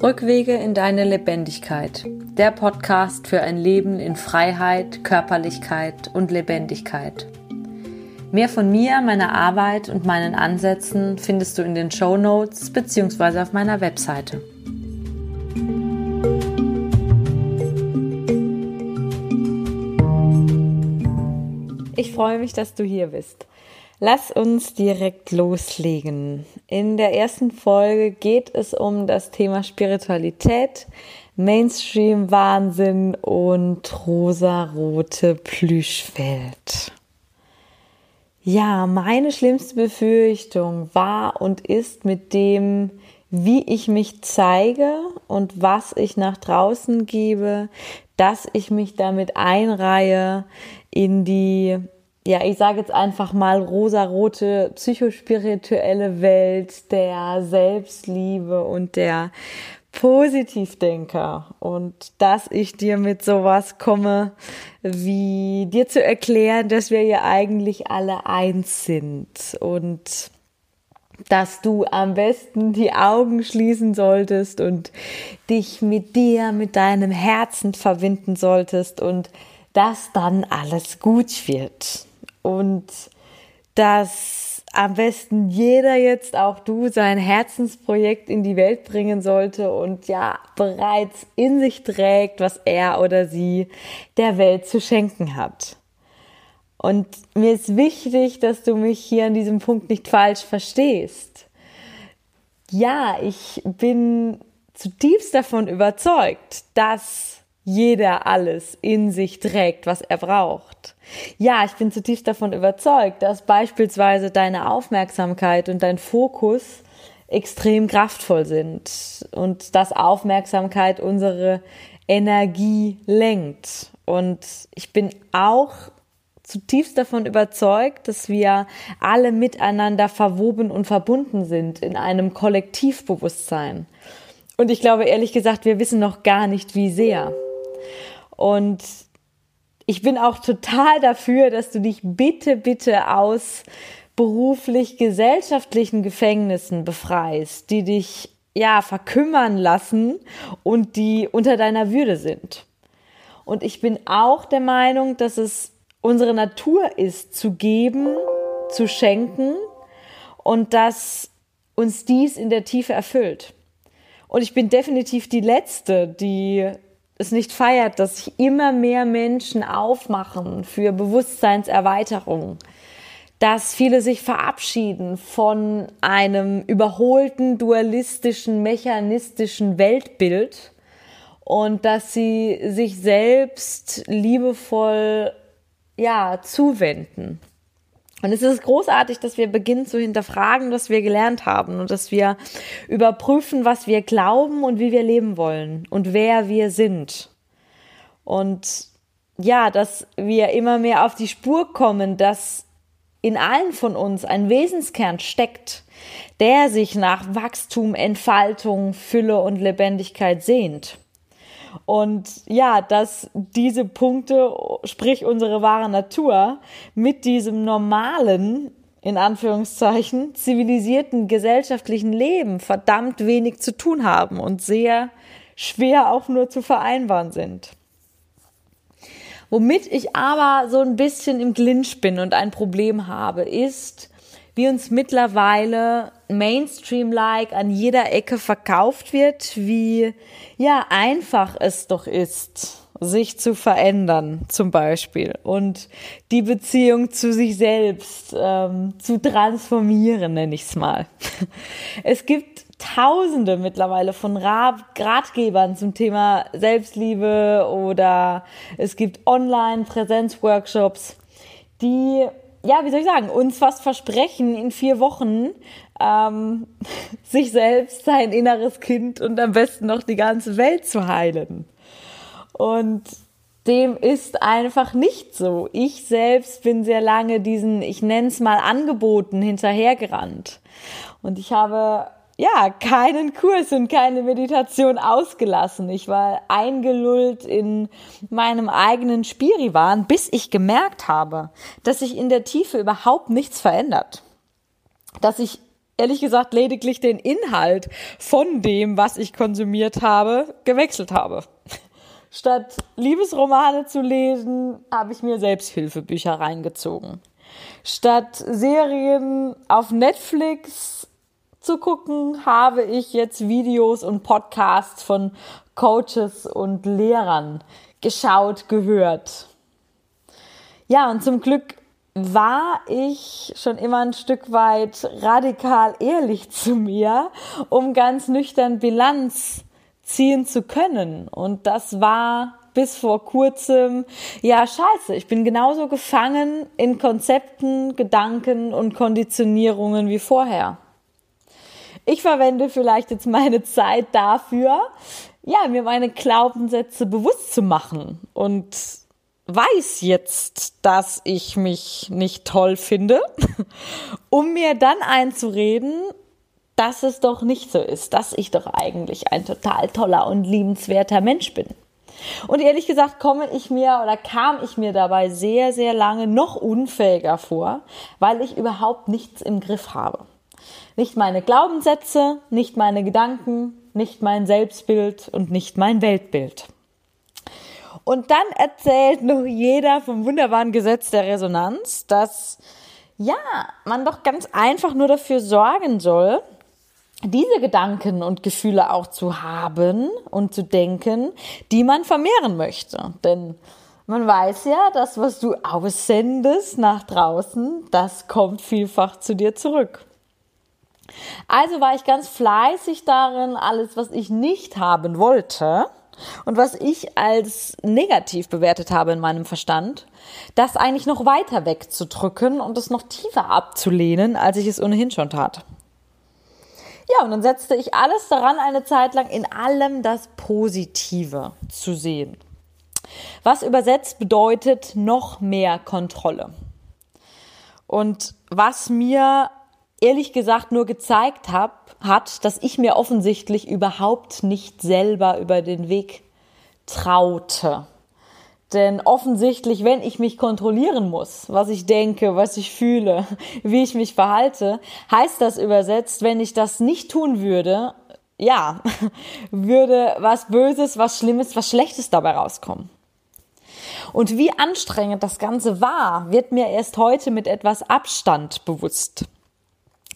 Rückwege in deine Lebendigkeit. Der Podcast für ein Leben in Freiheit, Körperlichkeit und Lebendigkeit. Mehr von mir, meiner Arbeit und meinen Ansätzen findest du in den Show Notes bzw. auf meiner Webseite. Ich freue mich, dass du hier bist. Lass uns direkt loslegen. In der ersten Folge geht es um das Thema Spiritualität, Mainstream Wahnsinn und rosarote Plüschwelt. Ja, meine schlimmste Befürchtung war und ist mit dem, wie ich mich zeige und was ich nach draußen gebe, dass ich mich damit einreihe in die ja, ich sage jetzt einfach mal rosarote psychospirituelle Welt der Selbstliebe und der Positivdenker. Und dass ich dir mit sowas komme, wie dir zu erklären, dass wir ja eigentlich alle eins sind und dass du am besten die Augen schließen solltest und dich mit dir, mit deinem Herzen verbinden solltest und dass dann alles gut wird und dass am besten jeder jetzt auch du sein Herzensprojekt in die Welt bringen sollte und ja bereits in sich trägt, was er oder sie der Welt zu schenken hat. Und mir ist wichtig, dass du mich hier an diesem Punkt nicht falsch verstehst. Ja, ich bin zutiefst davon überzeugt, dass jeder alles in sich trägt, was er braucht. Ja, ich bin zutiefst davon überzeugt, dass beispielsweise deine Aufmerksamkeit und dein Fokus extrem kraftvoll sind und dass Aufmerksamkeit unsere Energie lenkt. Und ich bin auch zutiefst davon überzeugt, dass wir alle miteinander verwoben und verbunden sind in einem Kollektivbewusstsein. Und ich glaube ehrlich gesagt, wir wissen noch gar nicht, wie sehr. Und ich bin auch total dafür, dass du dich bitte, bitte aus beruflich gesellschaftlichen Gefängnissen befreist, die dich ja verkümmern lassen und die unter deiner Würde sind. Und ich bin auch der Meinung, dass es unsere Natur ist, zu geben, zu schenken und dass uns dies in der Tiefe erfüllt. Und ich bin definitiv die Letzte, die es nicht feiert, dass sich immer mehr Menschen aufmachen für Bewusstseinserweiterung, dass viele sich verabschieden von einem überholten, dualistischen, mechanistischen Weltbild und dass sie sich selbst liebevoll ja zuwenden. Und es ist großartig, dass wir beginnen zu hinterfragen, was wir gelernt haben und dass wir überprüfen, was wir glauben und wie wir leben wollen und wer wir sind. Und ja, dass wir immer mehr auf die Spur kommen, dass in allen von uns ein Wesenskern steckt, der sich nach Wachstum, Entfaltung, Fülle und Lebendigkeit sehnt. Und ja, dass diese Punkte, sprich unsere wahre Natur, mit diesem normalen, in Anführungszeichen, zivilisierten gesellschaftlichen Leben verdammt wenig zu tun haben und sehr schwer auch nur zu vereinbaren sind. Womit ich aber so ein bisschen im Clinch bin und ein Problem habe, ist, wie uns mittlerweile Mainstream-like an jeder Ecke verkauft wird, wie ja einfach es doch ist, sich zu verändern, zum Beispiel, und die Beziehung zu sich selbst ähm, zu transformieren, nenne ich es mal. Es gibt Tausende mittlerweile von Ratgebern zum Thema Selbstliebe oder es gibt Online-Präsenzworkshops, die ja, wie soll ich sagen, uns fast versprechen, in vier Wochen ähm, sich selbst, sein inneres Kind und am besten noch die ganze Welt zu heilen. Und dem ist einfach nicht so. Ich selbst bin sehr lange diesen, ich nenne es mal Angeboten hinterhergerannt. Und ich habe ja, keinen Kurs und keine Meditation ausgelassen. Ich war eingelullt in meinem eigenen Spiriwahn, bis ich gemerkt habe, dass sich in der Tiefe überhaupt nichts verändert. Dass ich ehrlich gesagt lediglich den Inhalt von dem, was ich konsumiert habe, gewechselt habe. Statt Liebesromane zu lesen, habe ich mir Selbsthilfebücher reingezogen. Statt Serien auf Netflix zu gucken, habe ich jetzt Videos und Podcasts von Coaches und Lehrern geschaut, gehört. Ja, und zum Glück war ich schon immer ein Stück weit radikal ehrlich zu mir, um ganz nüchtern Bilanz ziehen zu können. Und das war bis vor kurzem, ja, scheiße, ich bin genauso gefangen in Konzepten, Gedanken und Konditionierungen wie vorher. Ich verwende vielleicht jetzt meine Zeit dafür, ja, mir meine Glaubenssätze bewusst zu machen und weiß jetzt, dass ich mich nicht toll finde, um mir dann einzureden, dass es doch nicht so ist, dass ich doch eigentlich ein total toller und liebenswerter Mensch bin. Und ehrlich gesagt komme ich mir oder kam ich mir dabei sehr, sehr lange noch unfähiger vor, weil ich überhaupt nichts im Griff habe. Nicht meine Glaubenssätze, nicht meine Gedanken, nicht mein Selbstbild und nicht mein Weltbild. Und dann erzählt noch jeder vom wunderbaren Gesetz der Resonanz, dass ja, man doch ganz einfach nur dafür sorgen soll, diese Gedanken und Gefühle auch zu haben und zu denken, die man vermehren möchte. Denn man weiß ja, das, was du aussendest nach draußen, das kommt vielfach zu dir zurück. Also war ich ganz fleißig darin, alles, was ich nicht haben wollte, und was ich als negativ bewertet habe in meinem Verstand, das eigentlich noch weiter wegzudrücken und es noch tiefer abzulehnen, als ich es ohnehin schon tat. Ja, und dann setzte ich alles daran, eine Zeit lang in allem das Positive zu sehen. Was übersetzt bedeutet noch mehr Kontrolle. Und was mir ehrlich gesagt nur gezeigt hab, hat, dass ich mir offensichtlich überhaupt nicht selber über den Weg traute. Denn offensichtlich, wenn ich mich kontrollieren muss, was ich denke, was ich fühle, wie ich mich verhalte, heißt das übersetzt, wenn ich das nicht tun würde, ja, würde was Böses, was Schlimmes, was Schlechtes dabei rauskommen. Und wie anstrengend das Ganze war, wird mir erst heute mit etwas Abstand bewusst.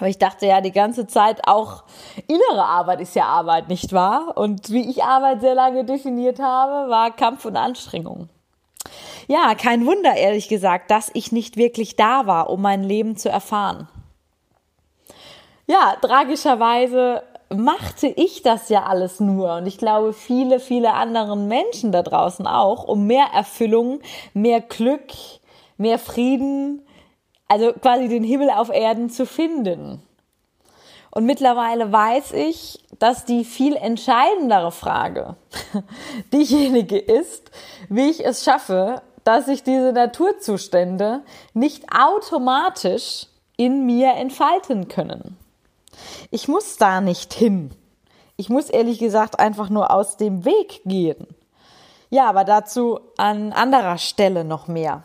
Aber ich dachte ja die ganze Zeit auch, innere Arbeit ist ja Arbeit, nicht wahr? Und wie ich Arbeit sehr lange definiert habe, war Kampf und Anstrengung. Ja, kein Wunder, ehrlich gesagt, dass ich nicht wirklich da war, um mein Leben zu erfahren. Ja, tragischerweise machte ich das ja alles nur und ich glaube viele, viele anderen Menschen da draußen auch, um mehr Erfüllung, mehr Glück, mehr Frieden, also quasi den Himmel auf Erden zu finden. Und mittlerweile weiß ich, dass die viel entscheidendere Frage diejenige ist, wie ich es schaffe, dass sich diese Naturzustände nicht automatisch in mir entfalten können. Ich muss da nicht hin. Ich muss ehrlich gesagt einfach nur aus dem Weg gehen. Ja, aber dazu an anderer Stelle noch mehr.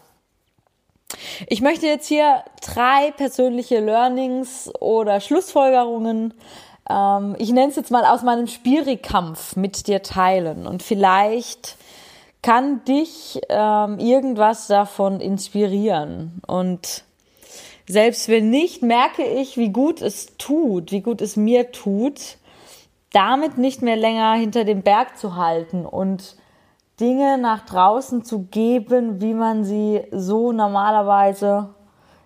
Ich möchte jetzt hier drei persönliche Learnings oder Schlussfolgerungen, ähm, ich nenne es jetzt mal aus meinem Spirikampf mit dir teilen. Und vielleicht kann dich ähm, irgendwas davon inspirieren. Und selbst wenn nicht, merke ich, wie gut es tut, wie gut es mir tut, damit nicht mehr länger hinter dem Berg zu halten und Dinge nach draußen zu geben, wie man sie so normalerweise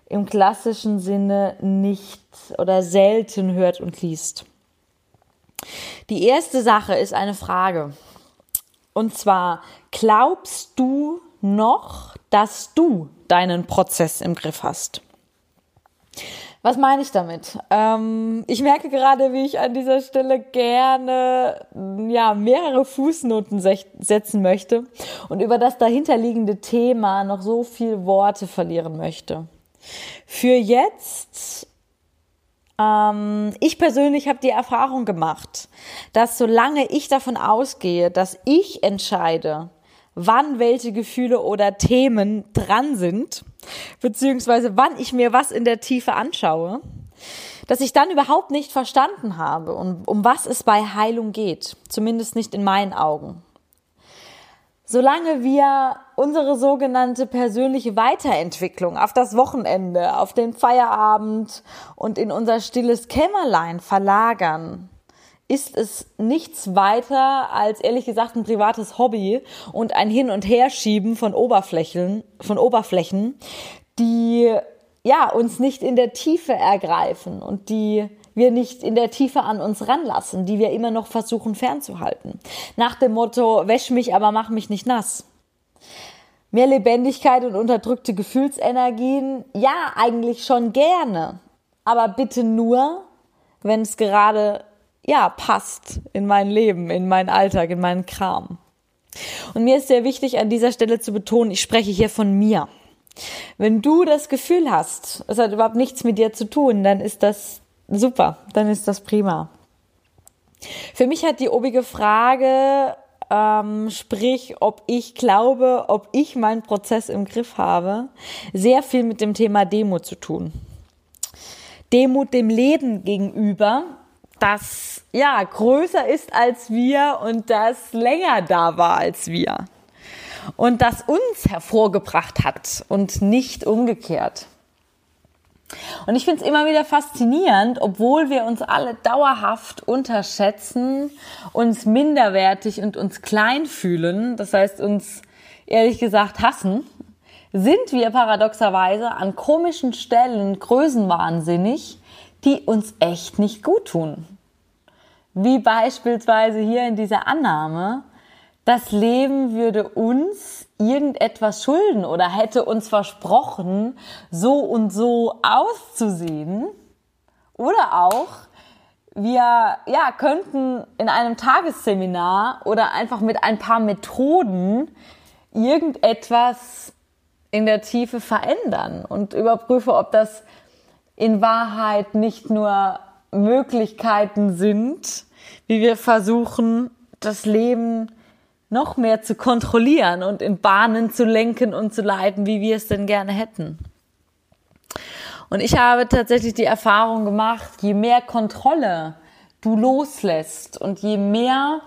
im klassischen Sinne nicht oder selten hört und liest. Die erste Sache ist eine Frage. Und zwar, glaubst du noch, dass du deinen Prozess im Griff hast? Was meine ich damit? Ähm, ich merke gerade, wie ich an dieser Stelle gerne ja mehrere Fußnoten setzen möchte und über das dahinterliegende Thema noch so viel Worte verlieren möchte. Für jetzt ähm, ich persönlich habe die Erfahrung gemacht, dass solange ich davon ausgehe, dass ich entscheide, wann welche Gefühle oder Themen dran sind, beziehungsweise wann ich mir was in der Tiefe anschaue, dass ich dann überhaupt nicht verstanden habe, um, um was es bei Heilung geht. Zumindest nicht in meinen Augen. Solange wir unsere sogenannte persönliche Weiterentwicklung auf das Wochenende, auf den Feierabend und in unser stilles Kämmerlein verlagern, ist es nichts weiter als ehrlich gesagt ein privates Hobby und ein Hin- und Herschieben von Oberflächen, von Oberflächen, die ja uns nicht in der Tiefe ergreifen und die wir nicht in der Tiefe an uns ranlassen, die wir immer noch versuchen fernzuhalten. Nach dem Motto, wäsch mich, aber mach mich nicht nass. Mehr Lebendigkeit und unterdrückte Gefühlsenergien, ja, eigentlich schon gerne. Aber bitte nur, wenn es gerade ja, passt in mein Leben, in meinen Alltag, in meinen Kram. Und mir ist sehr wichtig, an dieser Stelle zu betonen, ich spreche hier von mir. Wenn du das Gefühl hast, es hat überhaupt nichts mit dir zu tun, dann ist das super, dann ist das prima. Für mich hat die obige Frage, ähm, sprich, ob ich glaube, ob ich meinen Prozess im Griff habe, sehr viel mit dem Thema Demut zu tun. Demut dem Leben gegenüber, das ja größer ist als wir und das länger da war als wir und das uns hervorgebracht hat und nicht umgekehrt. Und ich finde es immer wieder faszinierend, obwohl wir uns alle dauerhaft unterschätzen, uns minderwertig und uns klein fühlen, das heißt uns ehrlich gesagt hassen, sind wir paradoxerweise an komischen Stellen größenwahnsinnig die uns echt nicht gut tun. Wie beispielsweise hier in dieser Annahme, das Leben würde uns irgendetwas schulden oder hätte uns versprochen, so und so auszusehen. Oder auch, wir ja, könnten in einem Tagesseminar oder einfach mit ein paar Methoden irgendetwas in der Tiefe verändern und überprüfe, ob das in Wahrheit nicht nur Möglichkeiten sind, wie wir versuchen, das Leben noch mehr zu kontrollieren und in Bahnen zu lenken und zu leiten, wie wir es denn gerne hätten. Und ich habe tatsächlich die Erfahrung gemacht, je mehr Kontrolle du loslässt und je mehr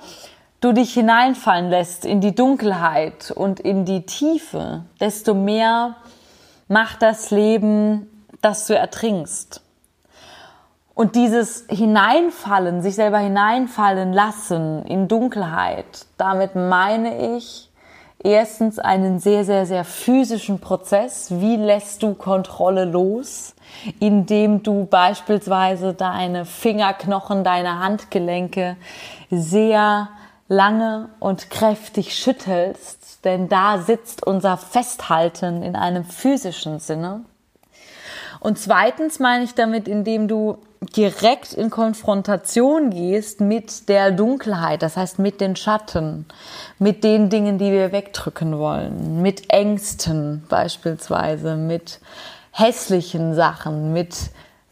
du dich hineinfallen lässt in die Dunkelheit und in die Tiefe, desto mehr macht das Leben dass du ertrinkst. Und dieses Hineinfallen, sich selber hineinfallen lassen in Dunkelheit, damit meine ich erstens einen sehr, sehr, sehr physischen Prozess. Wie lässt du Kontrolle los? Indem du beispielsweise deine Fingerknochen, deine Handgelenke sehr lange und kräftig schüttelst, denn da sitzt unser Festhalten in einem physischen Sinne. Und zweitens meine ich damit, indem du direkt in Konfrontation gehst mit der Dunkelheit, das heißt mit den Schatten, mit den Dingen, die wir wegdrücken wollen, mit Ängsten beispielsweise, mit hässlichen Sachen, mit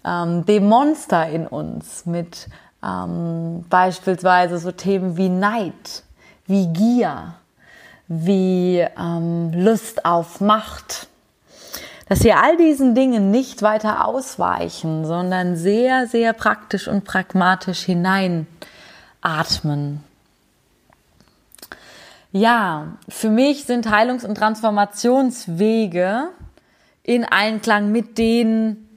ähm, dem Monster in uns, mit ähm, beispielsweise so Themen wie Neid, wie Gier, wie ähm, Lust auf Macht dass wir all diesen Dingen nicht weiter ausweichen, sondern sehr, sehr praktisch und pragmatisch hineinatmen. Ja, für mich sind Heilungs- und Transformationswege in Einklang mit den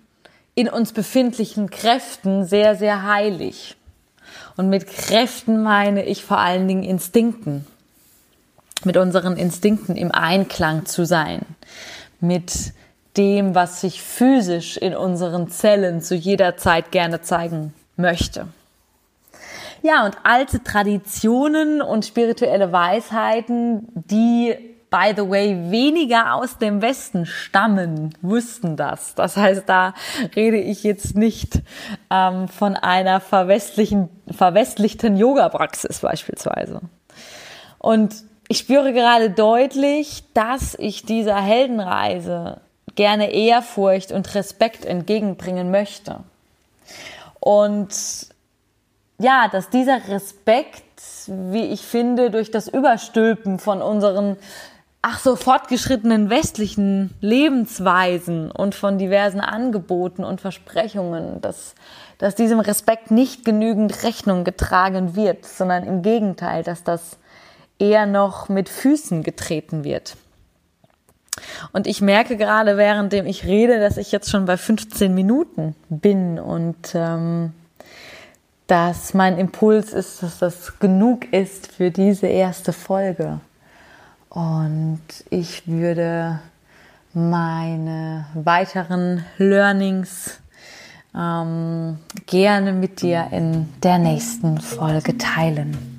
in uns befindlichen Kräften sehr, sehr heilig. Und mit Kräften meine ich vor allen Dingen Instinkten. Mit unseren Instinkten im Einklang zu sein. Mit dem, was sich physisch in unseren Zellen zu jeder Zeit gerne zeigen möchte. Ja, und alte Traditionen und spirituelle Weisheiten, die, by the way, weniger aus dem Westen stammen, wussten das. Das heißt, da rede ich jetzt nicht ähm, von einer verwestlichen, verwestlichten Yoga-Praxis beispielsweise. Und ich spüre gerade deutlich, dass ich dieser Heldenreise gerne Ehrfurcht und Respekt entgegenbringen möchte. Und ja, dass dieser Respekt, wie ich finde, durch das Überstülpen von unseren ach so fortgeschrittenen westlichen Lebensweisen und von diversen Angeboten und Versprechungen, dass, dass diesem Respekt nicht genügend Rechnung getragen wird, sondern im Gegenteil, dass das eher noch mit Füßen getreten wird. Und ich merke gerade, währenddem ich rede, dass ich jetzt schon bei 15 Minuten bin und ähm, dass mein Impuls ist, dass das genug ist für diese erste Folge. Und ich würde meine weiteren Learnings ähm, gerne mit dir in der nächsten Folge teilen.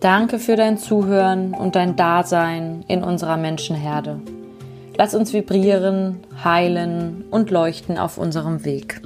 Danke für dein Zuhören und dein Dasein in unserer Menschenherde. Lass uns vibrieren, heilen und leuchten auf unserem Weg.